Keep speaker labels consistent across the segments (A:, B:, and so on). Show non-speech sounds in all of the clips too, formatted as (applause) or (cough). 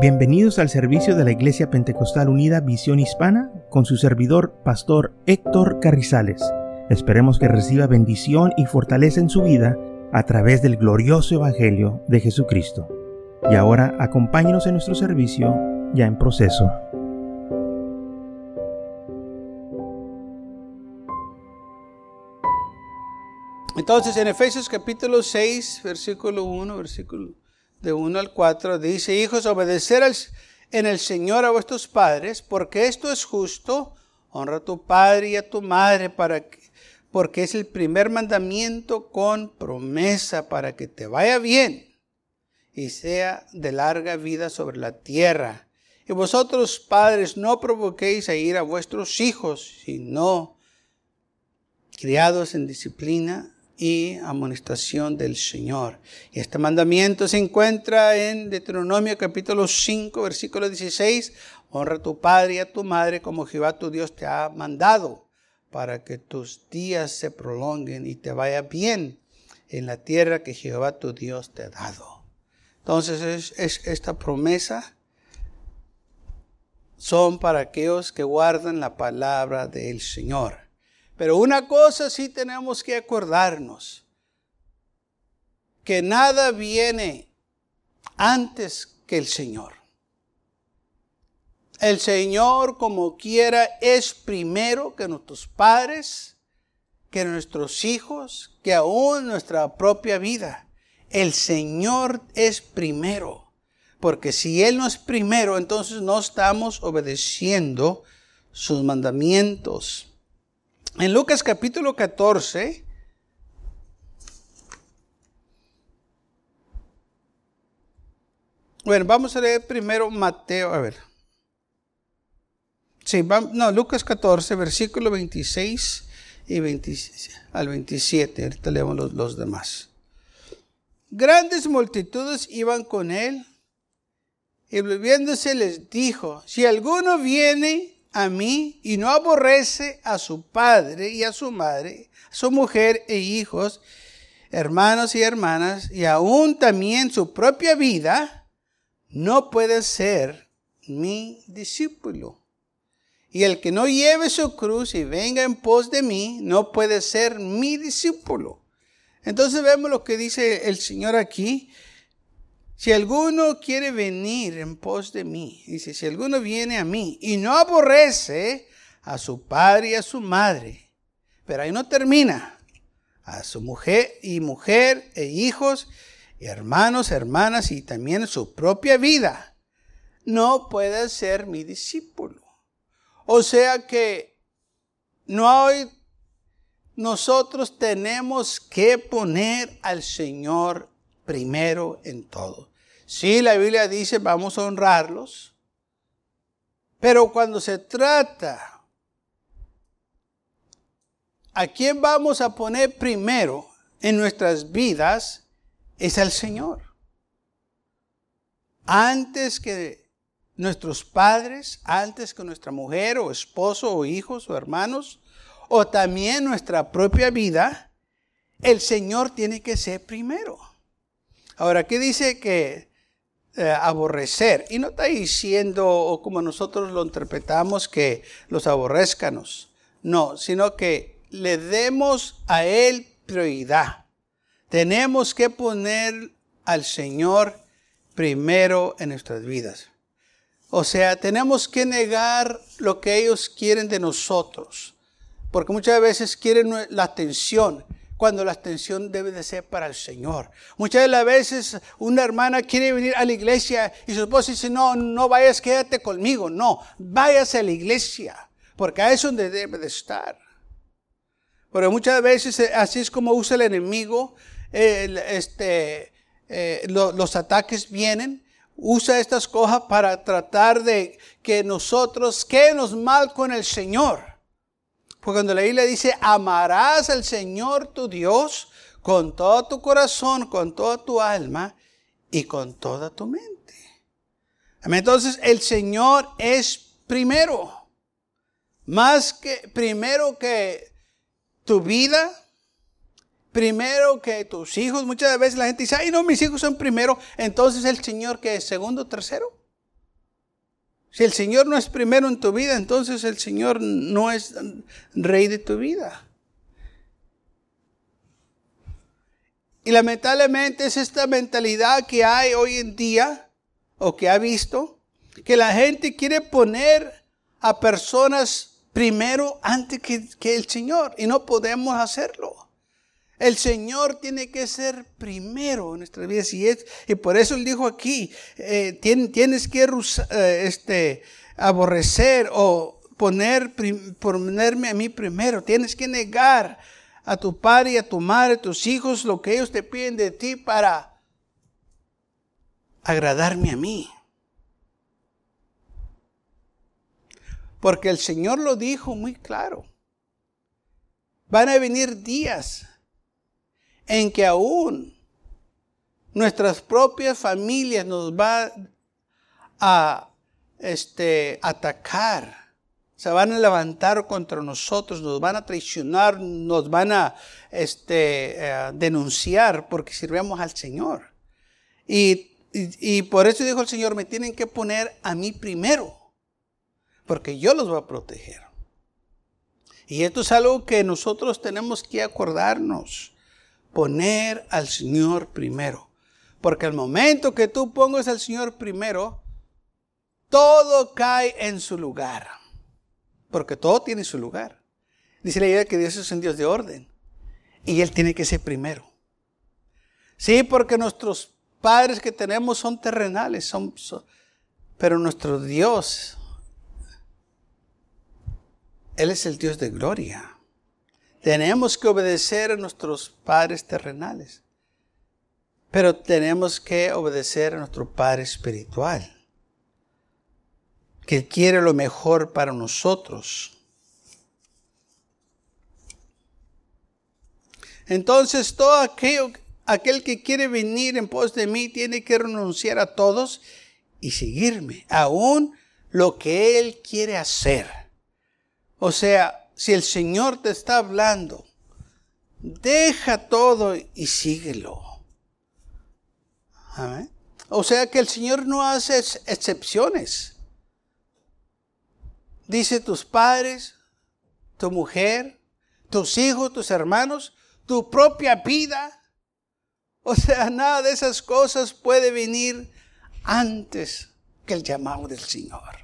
A: Bienvenidos al servicio de la Iglesia Pentecostal Unida Visión Hispana con su servidor, Pastor Héctor Carrizales. Esperemos que reciba bendición y fortaleza en su vida a través del glorioso Evangelio de Jesucristo. Y ahora acompáñenos en nuestro servicio ya en proceso.
B: Entonces en Efesios capítulo 6, versículo 1, versículo de 1 al 4, dice, hijos, obedecer en el Señor a vuestros padres, porque esto es justo, honra a tu padre y a tu madre, para que, porque es el primer mandamiento con promesa para que te vaya bien y sea de larga vida sobre la tierra. Y vosotros, padres, no provoquéis a ir a vuestros hijos, sino criados en disciplina y amonestación del Señor. Y este mandamiento se encuentra en Deuteronomio capítulo 5, versículo 16. Honra a tu padre y a tu madre como Jehová tu Dios te ha mandado, para que tus días se prolonguen y te vaya bien en la tierra que Jehová tu Dios te ha dado. Entonces es, es esta promesa son para aquellos que guardan la palabra del Señor. Pero una cosa sí tenemos que acordarnos, que nada viene antes que el Señor. El Señor, como quiera, es primero que nuestros padres, que nuestros hijos, que aún nuestra propia vida. El Señor es primero. Porque si Él no es primero, entonces no estamos obedeciendo sus mandamientos. En Lucas capítulo 14, bueno, vamos a leer primero Mateo, a ver. Sí, no, Lucas 14, versículo 26 y al 27. Ahorita leemos los, los demás. Grandes multitudes iban con él y volviéndose les dijo, si alguno viene a mí y no aborrece a su padre y a su madre, a su mujer e hijos, hermanos y hermanas, y aún también su propia vida, no puede ser mi discípulo. Y el que no lleve su cruz y venga en pos de mí, no puede ser mi discípulo. Entonces vemos lo que dice el Señor aquí. Si alguno quiere venir en pos de mí, dice, si alguno viene a mí y no aborrece a su padre y a su madre, pero ahí no termina, a su mujer y mujer e hijos, hermanos, hermanas y también su propia vida, no puede ser mi discípulo. O sea que no hay, nosotros tenemos que poner al Señor primero en todo. Sí, la Biblia dice vamos a honrarlos, pero cuando se trata a quién vamos a poner primero en nuestras vidas, es al Señor. Antes que nuestros padres, antes que nuestra mujer o esposo o hijos o hermanos, o también nuestra propia vida, el Señor tiene que ser primero. Ahora, ¿qué dice que eh, aborrecer? Y no está diciendo, o como nosotros lo interpretamos, que los aborrezcanos. No, sino que le demos a Él prioridad. Tenemos que poner al Señor primero en nuestras vidas. O sea, tenemos que negar lo que ellos quieren de nosotros. Porque muchas veces quieren la atención cuando la atención debe de ser para el Señor. Muchas de las veces una hermana quiere venir a la iglesia y su esposo dice, no, no vayas, quédate conmigo. No, váyase a la iglesia, porque ahí es donde debe de estar. Pero muchas veces eh, así es como usa el enemigo, este, eh, los ataques vienen, usa estas cosas para tratar de que nosotros quedemos mal con el Señor. Porque cuando la Biblia dice, amarás al Señor tu Dios con todo tu corazón, con toda tu alma y con toda tu mente. Entonces el Señor es primero. Más que primero que tu vida, primero que tus hijos. Muchas veces la gente dice, ay no, mis hijos son primero. Entonces el Señor que es segundo, tercero. Si el Señor no es primero en tu vida, entonces el Señor no es rey de tu vida. Y lamentablemente es esta mentalidad que hay hoy en día, o que ha visto, que la gente quiere poner a personas primero antes que, el Señor, y no podemos hacerlo. El Señor tiene que ser primero en nuestras vidas y, es, y por eso él dijo aquí, eh, tienes que eh, este, aborrecer o poner, ponerme a mí primero, tienes que negar a tu padre y a tu madre, a tus hijos, lo que ellos te piden de ti para agradarme a mí. Porque el Señor lo dijo muy claro. Van a venir días en que aún nuestras propias familias nos van a este, atacar. Se van a levantar contra nosotros, nos van a traicionar, nos van a este, eh, denunciar porque sirvemos al Señor. Y, y por eso dijo el Señor, me tienen que poner a mí primero, porque yo los voy a proteger. Y esto es algo que nosotros tenemos que acordarnos poner al Señor primero. Porque al momento que tú pongas al Señor primero, todo cae en su lugar. Porque todo tiene su lugar. Dice la idea que Dios es un Dios de orden. Y Él tiene que ser primero. Sí, porque nuestros padres que tenemos son terrenales, son, pero nuestro Dios, Él es el Dios de gloria. Tenemos que obedecer a nuestros padres terrenales, pero tenemos que obedecer a nuestro Padre espiritual, que quiere lo mejor para nosotros. Entonces todo aquello, aquel que quiere venir en pos de mí tiene que renunciar a todos y seguirme, aún lo que Él quiere hacer. O sea, si el Señor te está hablando, deja todo y síguelo. O sea que el Señor no hace excepciones. Dice tus padres, tu mujer, tus hijos, tus hermanos, tu propia vida. O sea, nada de esas cosas puede venir antes que el llamado del Señor.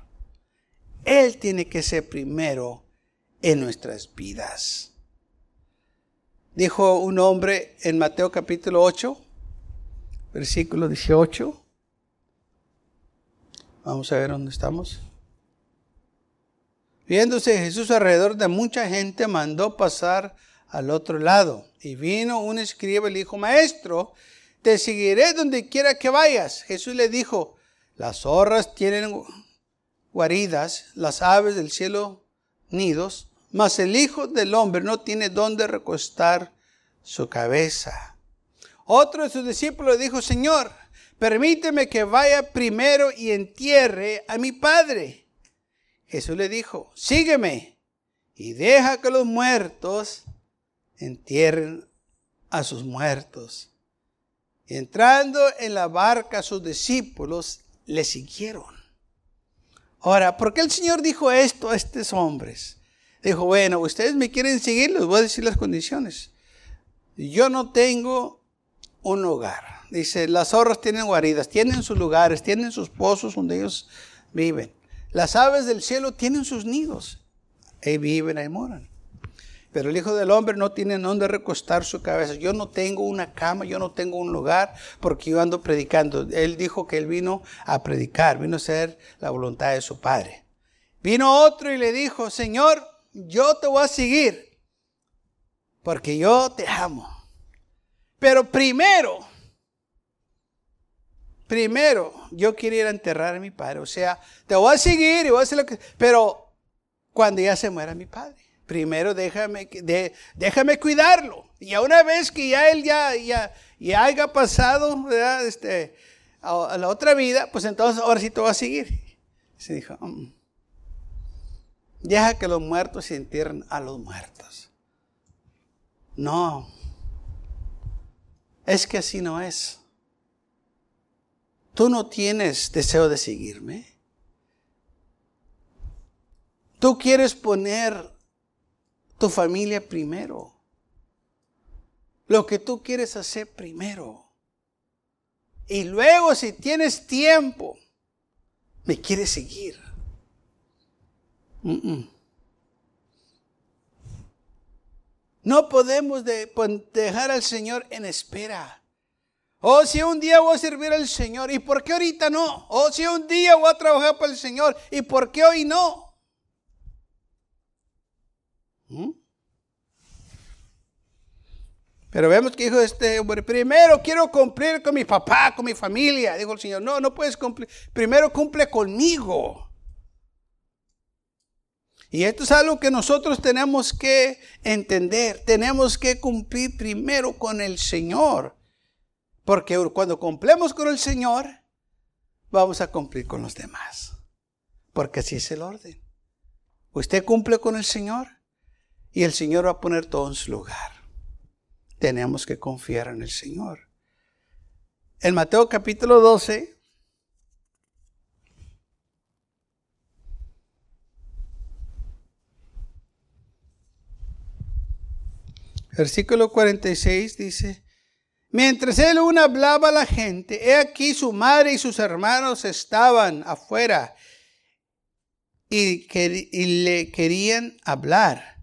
B: Él tiene que ser primero en nuestras vidas. Dijo un hombre en Mateo capítulo 8, versículo 18. Vamos a ver dónde estamos. Viéndose Jesús alrededor de mucha gente, mandó pasar al otro lado. Y vino un escriba y le dijo, Maestro, te seguiré donde quiera que vayas. Jesús le dijo, las zorras tienen guaridas, las aves del cielo nidos, mas el Hijo del Hombre no tiene dónde recostar su cabeza. Otro de sus discípulos dijo, Señor, permíteme que vaya primero y entierre a mi Padre. Jesús le dijo, sígueme y deja que los muertos entierren a sus muertos. Entrando en la barca, sus discípulos le siguieron. Ahora, ¿por qué el Señor dijo esto a estos hombres? Dijo, bueno, ustedes me quieren seguir, les voy a decir las condiciones. Yo no tengo un hogar. Dice, las zorras tienen guaridas, tienen sus lugares, tienen sus pozos donde ellos viven. Las aves del cielo tienen sus nidos. Ahí viven, ahí moran. Pero el Hijo del Hombre no tiene donde recostar su cabeza. Yo no tengo una cama, yo no tengo un lugar, porque yo ando predicando. Él dijo que él vino a predicar, vino a hacer la voluntad de su Padre. Vino otro y le dijo, Señor, yo te voy a seguir porque yo te amo. Pero primero, primero, yo quiero ir a enterrar a mi padre. O sea, te voy a seguir y voy a hacer lo que... Pero cuando ya se muera mi padre, primero déjame, déjame cuidarlo. Y a una vez que ya él ya, ya, ya haya pasado Este, a, la otra vida, pues entonces ahora sí te voy a seguir. Se dijo, mm". Deja que los muertos se entierren a los muertos. No. Es que así no es. Tú no tienes deseo de seguirme. Tú quieres poner tu familia primero. Lo que tú quieres hacer primero. Y luego si tienes tiempo, me quieres seguir. No podemos dejar al Señor en espera. Oh, si un día voy a servir al Señor, ¿y por qué ahorita no? Oh, si un día voy a trabajar para el Señor, ¿y por qué hoy no? ¿Mm? Pero vemos que dijo este hombre, primero quiero cumplir con mi papá, con mi familia. Dijo el Señor, no, no puedes cumplir. Primero cumple conmigo. Y esto es algo que nosotros tenemos que entender. Tenemos que cumplir primero con el Señor. Porque cuando cumplemos con el Señor, vamos a cumplir con los demás. Porque así es el orden. Usted cumple con el Señor y el Señor va a poner todo en su lugar tenemos que confiar en el Señor. En Mateo capítulo 12, versículo 46 dice, mientras él aún hablaba a la gente, he aquí su madre y sus hermanos estaban afuera y, y le querían hablar.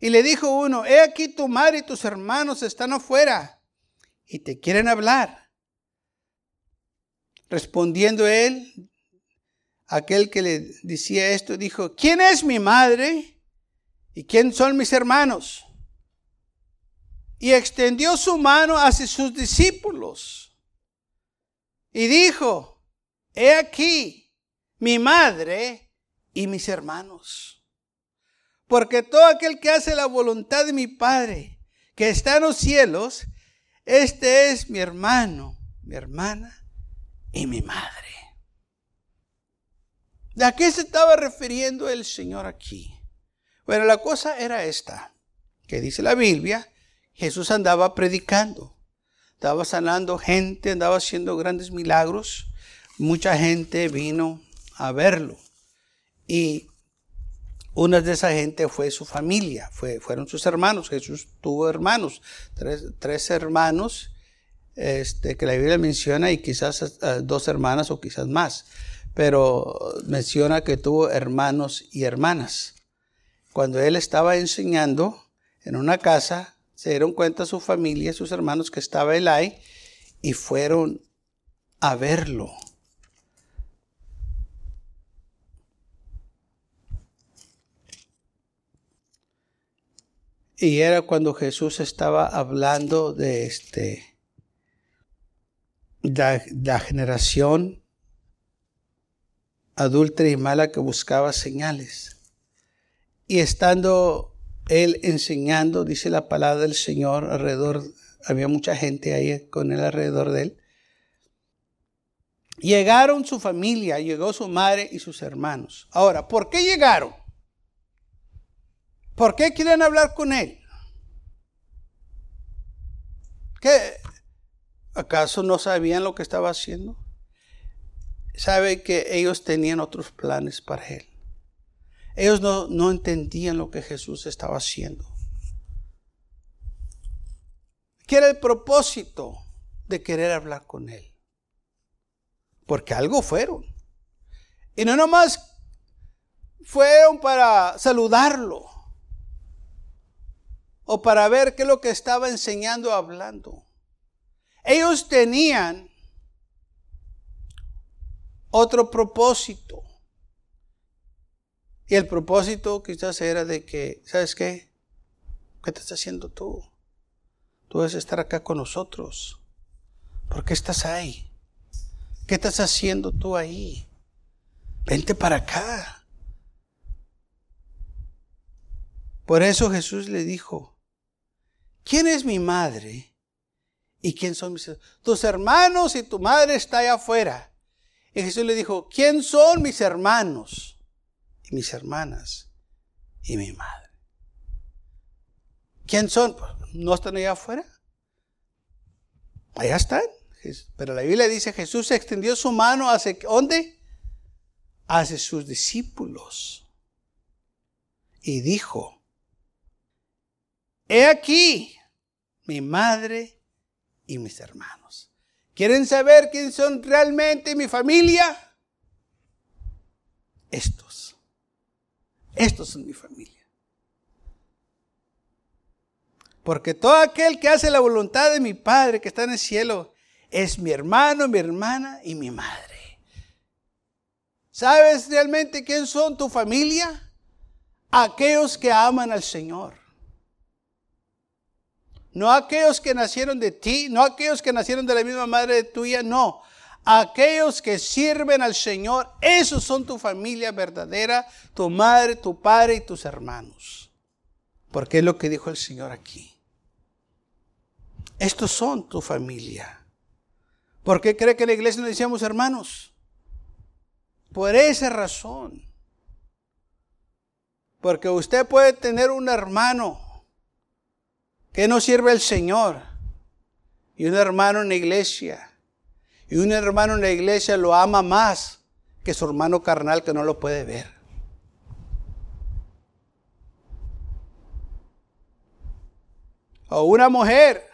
B: Y le dijo uno, he aquí tu madre y tus hermanos están afuera y te quieren hablar. Respondiendo él, aquel que le decía esto, dijo, ¿quién es mi madre y quién son mis hermanos? Y extendió su mano hacia sus discípulos y dijo, he aquí mi madre y mis hermanos. Porque todo aquel que hace la voluntad de mi Padre, que está en los cielos, este es mi hermano, mi hermana y mi madre. ¿De a qué se estaba refiriendo el Señor aquí? Bueno, la cosa era esta, que dice la Biblia, Jesús andaba predicando, estaba sanando gente, andaba haciendo grandes milagros, mucha gente vino a verlo. Y una de esa gente fue su familia, fue, fueron sus hermanos. Jesús tuvo hermanos, tres, hermanos este, que la Biblia menciona y quizás eh, dos hermanas o quizás más, pero menciona que tuvo hermanos y hermanas. Cuando él estaba enseñando en una casa, se dieron cuenta su familia, sus hermanos que estaba ahí y fueron a verlo. Y era cuando Jesús estaba hablando de este, la generación adulta y mala que buscaba señales. Y estando él enseñando, dice la palabra del Señor, alrededor, había mucha gente ahí con él alrededor de él. Llegaron su familia, llegó su madre y sus hermanos. Ahora, ¿por qué llegaron? ¿Por qué quieren hablar con él? ¿Qué? ¿Acaso no sabían lo que estaba haciendo? Sabe que ellos tenían otros planes para él. Ellos no, no entendían lo que Jesús estaba haciendo. ¿Qué era el propósito de querer hablar con él? Porque algo fueron. Y no nomás fueron para saludarlo o para ver qué es lo que estaba enseñando hablando. Ellos tenían otro propósito. Y el propósito quizás era de que, ¿sabes qué? ¿Qué estás haciendo tú? Tú debes estar acá con nosotros. ¿Por qué estás ahí? ¿Qué estás haciendo tú ahí? Vente para acá. Por eso Jesús le dijo, ¿quién es mi madre? ¿Y quién son mis hermanos? Tus hermanos y tu madre está allá afuera. Y Jesús le dijo, ¿quién son mis hermanos? Mis hermanas y mi madre. ¿Quién son? Pues, ¿No están allá afuera? Allá están. Pero la Biblia dice, Jesús extendió su mano hacia, ¿dónde? Hacia sus discípulos. y dijo, He aquí mi madre y mis hermanos. ¿Quieren saber quién son realmente mi familia? Estos. Estos son mi familia. Porque todo aquel que hace la voluntad de mi Padre que está en el cielo es mi hermano, mi hermana y mi madre. ¿Sabes realmente quién son tu familia? Aquellos que aman al Señor. No aquellos que nacieron de ti, no aquellos que nacieron de la misma madre tuya, no. Aquellos que sirven al Señor, esos son tu familia verdadera, tu madre, tu padre y tus hermanos. Porque es lo que dijo el Señor aquí. Estos son tu familia. ¿Por qué cree que en la iglesia nos decíamos hermanos? Por esa razón. Porque usted puede tener un hermano que no sirve al Señor y un hermano en la iglesia. Y un hermano en la iglesia lo ama más que su hermano carnal que no lo puede ver. O una mujer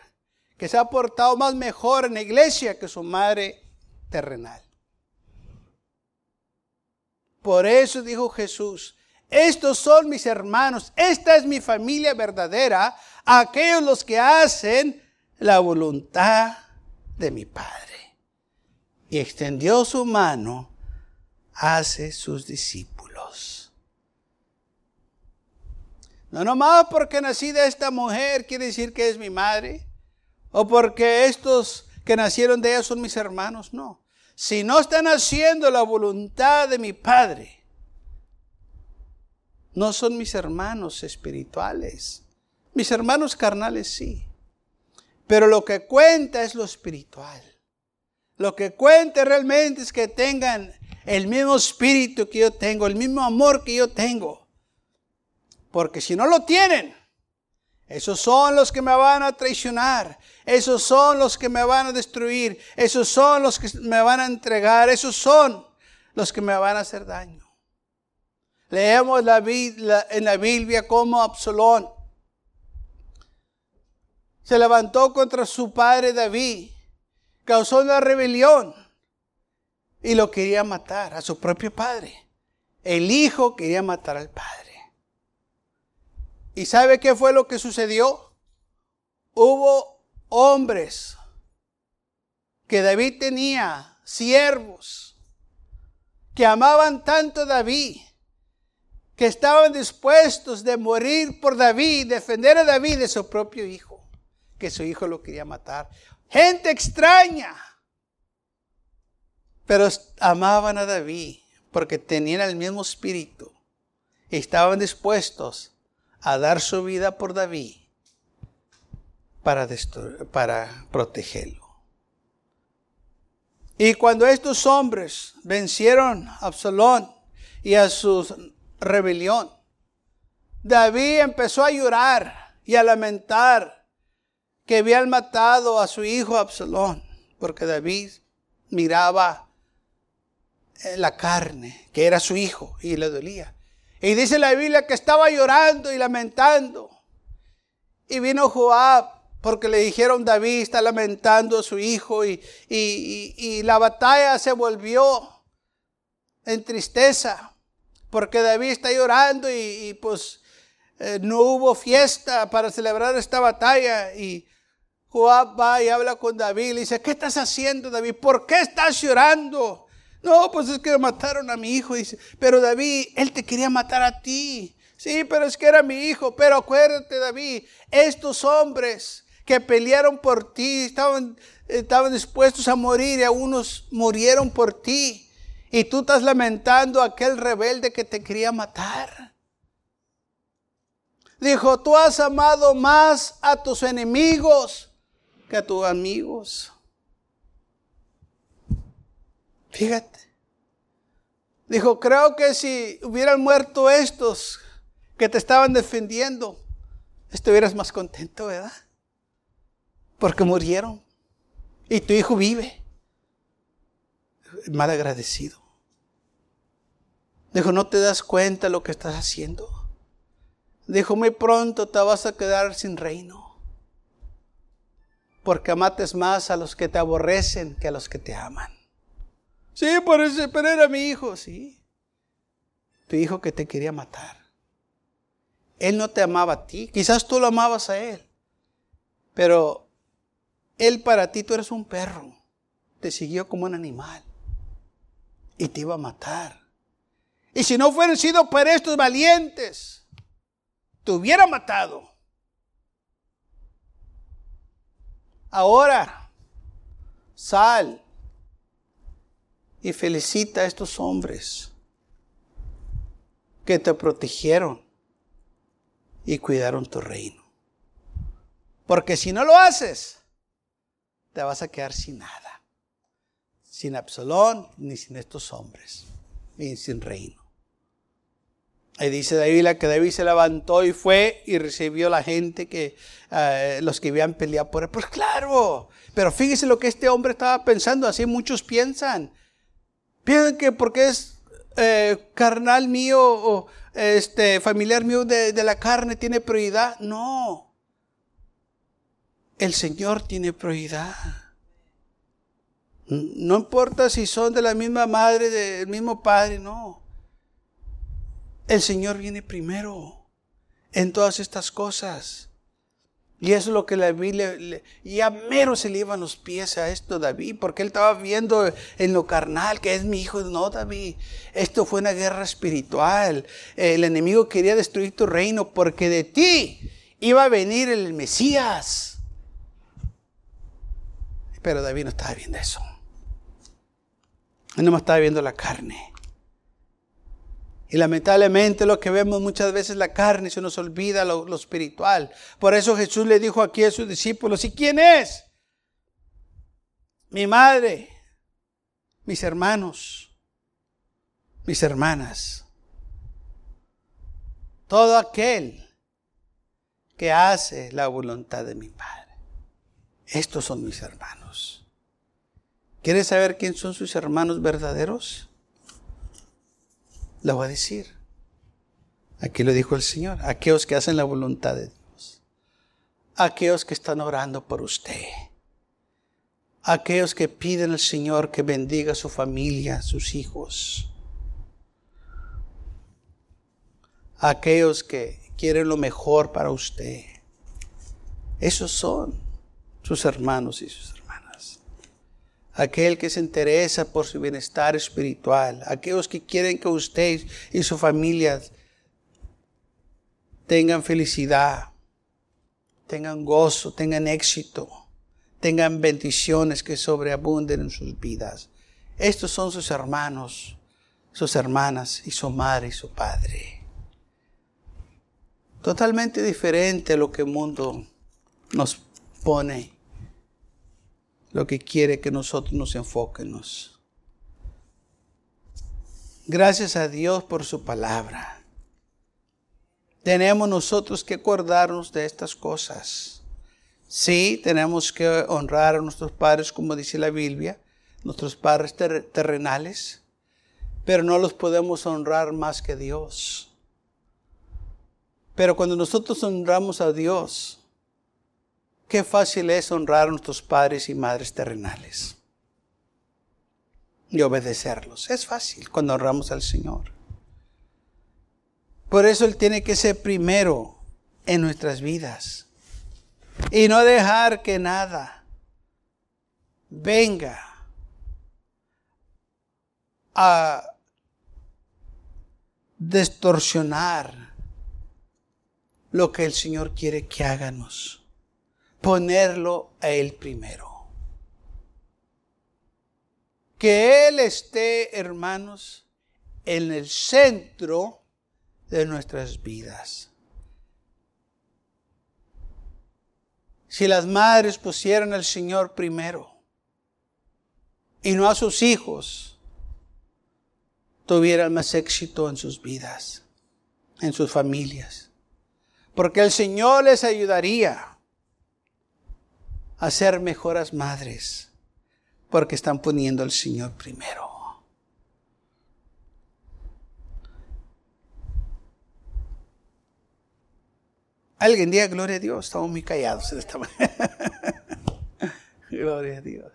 B: que se ha portado más mejor en la iglesia que su madre terrenal. Por eso dijo Jesús, estos son mis hermanos, esta es mi familia verdadera, aquellos los que hacen la voluntad de mi Padre. Y extendió su mano hacia sus discípulos. No nomás porque nací de esta mujer quiere decir que es mi madre o porque estos que nacieron de ella son mis hermanos, no. Si no están haciendo la voluntad de mi Padre, no son mis hermanos espirituales. Mis hermanos carnales sí. Pero lo que cuenta es lo espiritual. Lo que cuenta realmente es que tengan el mismo espíritu que yo tengo, el mismo amor que yo tengo. Porque si no lo tienen, esos son los que me van a traicionar. Esos son los que me van a destruir. Esos son los que me van a entregar. Esos son los que me van a hacer daño. Leemos en la Biblia como Absalón se levantó contra su padre David, causó una rebelión y lo quería matar a su propio padre. El hijo quería matar al padre. ¿Y sabe qué fue lo que sucedió? Hubo hombres que David tenía, siervos, que amaban tanto a David, que estaban dispuestos de morir por David, defender a David de su propio hijo, que su hijo lo quería matar. Gente extraña, pero amaban a David porque tenían el mismo espíritu y estaban dispuestos a dar su vida por David para, para protegerlo. Y cuando estos hombres vencieron a Absalón y a su rebelión, David empezó a llorar y a lamentar que habían matado a su hijo Absalón, porque David miraba la carne, que era su hijo, y le dolía. Y dice la Biblia que estaba llorando y lamentando. Y vino Joab porque le dijeron David está lamentando a su hijo y, y, la batalla se volvió en tristeza porque David está llorando y, pues eh, no hubo fiesta para celebrar esta batalla y Joab va y habla con David y le dice, ¿qué estás haciendo David? ¿Por qué estás llorando? No, pues es que mataron a mi hijo. Dice, pero David, él te quería matar a ti. Sí, pero es que era mi hijo. Pero acuérdate, David, estos hombres que pelearon por ti, estaban, estaban dispuestos a morir y algunos murieron por ti. Y tú estás lamentando a aquel rebelde que te quería matar. Dijo, tú has amado más a tus enemigos que a tus amigos. Fíjate. Dijo, creo que si hubieran muerto estos que te estaban defendiendo, estuvieras más contento, ¿verdad? Porque murieron. Y tu hijo vive. Mal agradecido. Dijo, ¿no te das cuenta lo que estás haciendo? dijo, muy pronto te vas a quedar sin reino. Porque amates más a los que te aborrecen que a los que te aman. Sí, por eso, pero era mi hijo, sí. Tu hijo que te quería matar. Él no te amaba a ti. Quizás tú lo amabas a él. Pero él para ti, tú eres un perro. Te siguió como un animal. Y te iba a matar. Y si no fueran sido por estos valientes, te hubiera matado. Ahora, sal y felicita a estos hombres que te protegieron y cuidaron tu reino. Porque si no lo haces, te vas a quedar sin nada. Sin Absalón ni sin estos hombres, ni sin reino. Ahí dice David que David se levantó y fue y recibió la gente que eh, los que habían peleado por él. Pues claro, pero fíjese lo que este hombre estaba pensando, así muchos piensan. Piensan que porque es eh, carnal mío o este, familiar mío de, de la carne tiene prioridad. No. El Señor tiene prioridad. No importa si son de la misma madre, del mismo padre, no. El Señor viene primero en todas estas cosas. Y eso es lo que David le, y a mero se le iban los pies a esto David, porque él estaba viendo en lo carnal que es mi hijo. No, David, esto fue una guerra espiritual. El enemigo quería destruir tu reino porque de ti iba a venir el Mesías. Pero David no estaba viendo eso. Él no estaba viendo la carne. Y lamentablemente lo que vemos muchas veces la carne se nos olvida lo, espiritual. Por eso Jesús le dijo aquí a sus discípulos, ¿y quién es? Mi madre, mis hermanos, mis hermanas. Todo aquel que hace la voluntad de mi Padre. Estos son mis hermanos. ¿Quieres saber quién son sus hermanos verdaderos? Lo voy a decir. Aquí lo dijo el Señor. Aquellos que hacen la voluntad de Dios. Aquellos que están orando por usted. Aquellos que piden al Señor que bendiga su familia, sus hijos. Aquellos que quieren lo mejor para usted. Esos son sus hermanos y sus aquel que se interesa por su bienestar espiritual, aquellos que quieren que usted y su familia tengan felicidad, tengan gozo, tengan éxito, tengan bendiciones que sobreabunden en sus vidas. Estos son sus hermanos, sus hermanas y su madre y su padre. Totalmente diferente a lo que el mundo nos pone lo que quiere que nosotros nos enfoquemos. Gracias a Dios por su palabra. Tenemos nosotros que acordarnos de estas cosas. Sí, tenemos que honrar a nuestros padres, como dice la Biblia, nuestros padres terrenales, pero no los podemos honrar más que Dios. Pero cuando nosotros honramos a Dios, Qué fácil es honrar a nuestros padres y madres terrenales y obedecerlos. Es fácil cuando honramos al Señor. Por eso Él tiene que ser primero en nuestras vidas y no dejar que nada venga a distorsionar lo que el Señor quiere que hagamos ponerlo a Él primero. Que Él esté, hermanos, en el centro de nuestras vidas. Si las madres pusieran al Señor primero y no a sus hijos, tuvieran más éxito en sus vidas, en sus familias. Porque el Señor les ayudaría a ser mejoras madres, porque están poniendo al Señor primero. Alguien diga gloria a Dios, estamos muy callados en esta (laughs) gloria a Dios.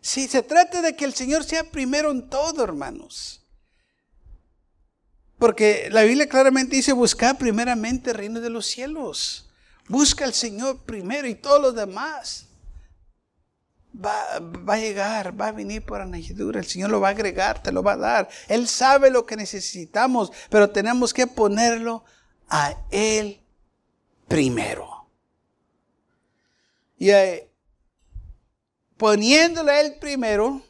B: Sí, se trata de que el Señor sea primero en todo, hermanos. Porque la Biblia claramente dice, buscar primeramente el reino de los cielos. Busca al Señor primero y todos los demás. Va, va, a llegar, va a venir por añadidura. El Señor lo va a agregar, te lo va a dar. Él sabe lo que necesitamos, pero tenemos que ponerlo a Él primero. Y eh, poniéndole a Él primero,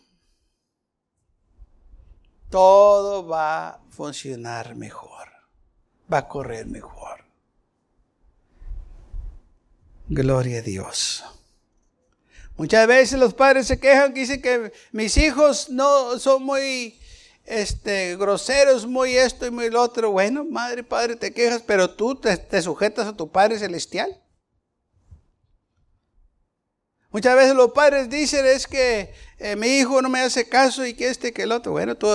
B: todo va a funcionar mejor, va a correr mejor. Gloria a Dios. Muchas veces los padres se quejan que dicen que mis hijos no son muy este, groseros, muy esto y muy lo otro. Bueno, madre, padre, te quejas, pero tú te, sujetas a tu Padre Celestial. Muchas veces los padres dicen es que eh, mi hijo no me hace caso y que este, que el otro. Bueno, tú,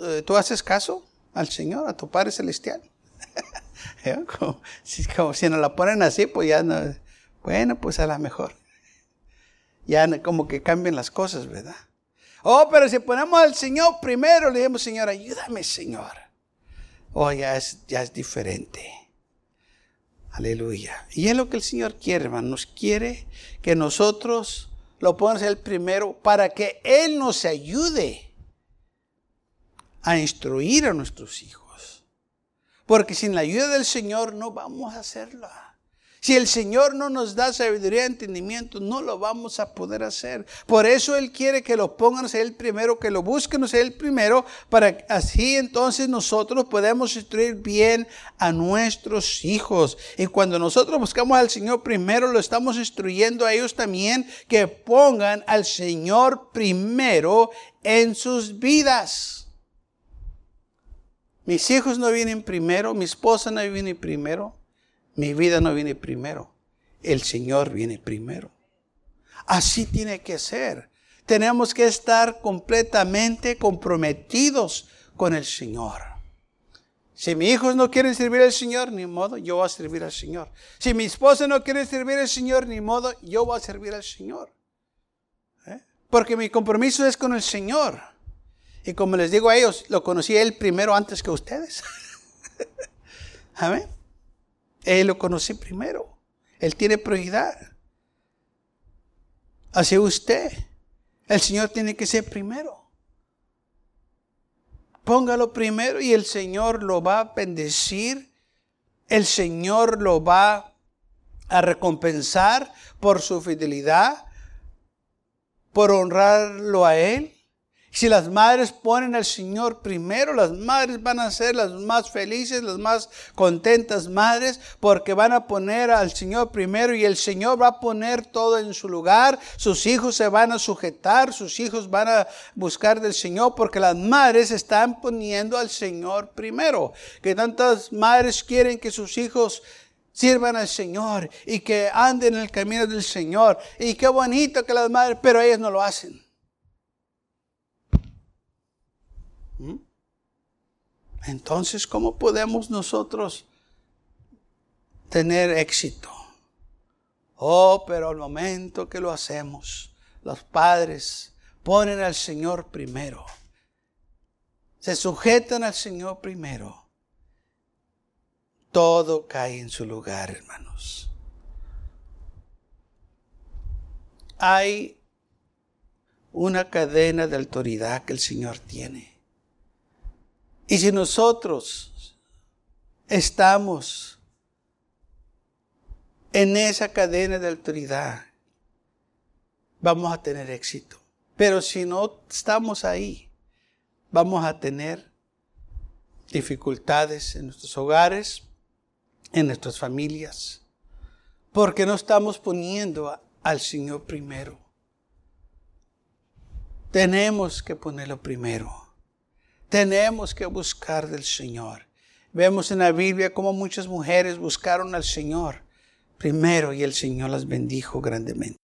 B: eh, tú, haces caso al Señor, a tu Padre Celestial. (laughs) como, si, como, si nos la ponen así, pues ya no. Bueno, pues a lo mejor. (laughs) Ya como que cambian las cosas, ¿verdad? Oh, pero si ponemos al Señor primero, le decimos, Señor, ayúdame, Señor. Oh, ya es, ya es diferente. Aleluya. Y es lo que el Señor quiere, hermano. Nos quiere que nosotros lo pongamos el primero para que Él nos ayude a instruir a nuestros hijos. Porque sin la ayuda del Señor no vamos a hacerlo. Si el Señor no nos da sabiduría y entendimiento, no lo vamos a poder hacer. Por eso Él quiere que lo pongan a Él primero, que lo busquen a Él primero, para así entonces nosotros podemos instruir bien a nuestros hijos. Y cuando nosotros buscamos al Señor primero, lo estamos instruyendo a ellos también que pongan al Señor primero en sus vidas. Mis hijos no vienen primero, mi esposa no viene primero. Mi vida no viene primero. El Señor viene primero. Así tiene que ser. Tenemos que estar completamente comprometidos con el Señor. Si mis hijos no quieren servir al Señor, ni modo, yo voy a servir al Señor. Si mi esposa no quiere servir al Señor, ni modo, yo voy a servir al Señor. ¿Eh? Porque mi compromiso es con el Señor. Y como les digo a ellos, lo conocí a Él primero antes que ustedes. (laughs) Amén. Él lo conoce primero. Él tiene prioridad. Así usted. El Señor tiene que ser primero. Póngalo primero y el Señor lo va a bendecir. El Señor lo va a recompensar por su fidelidad, por honrarlo a Él. Si las madres ponen al Señor primero, las madres van a ser las más felices, las más contentas madres, porque van a poner al Señor primero y el Señor va a poner todo en su lugar. Sus hijos se van a sujetar, sus hijos van a buscar del Señor, porque las madres están poniendo al Señor primero. Que tantas madres quieren que sus hijos sirvan al Señor y que anden en el camino del Señor. Y qué bonito que las madres, pero ellas no lo hacen. ¿Mm? Entonces, ¿cómo podemos nosotros tener éxito? Oh, pero al momento que lo hacemos, los padres ponen al Señor primero. Se sujetan al Señor primero. Todo cae en su lugar, hermanos. Hay una cadena de autoridad que el Señor tiene. Y si nosotros estamos en esa cadena de autoridad, vamos a tener éxito. Pero si no estamos ahí, vamos a tener dificultades en nuestros hogares, en nuestras familias, porque no estamos poniendo al Señor primero. Tenemos que ponerlo primero. Tenemos que buscar del Señor. Vemos en la Biblia cómo muchas mujeres buscaron al Señor primero y el Señor las bendijo grandemente.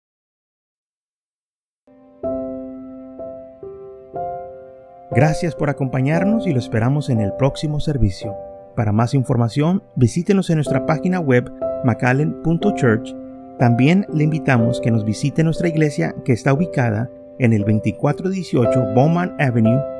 A: Gracias por acompañarnos y lo esperamos en el próximo servicio. Para más información, visítenos en nuestra página web macallen.church, también le invitamos que nos visite nuestra iglesia que está ubicada en el 2418 Bowman Avenue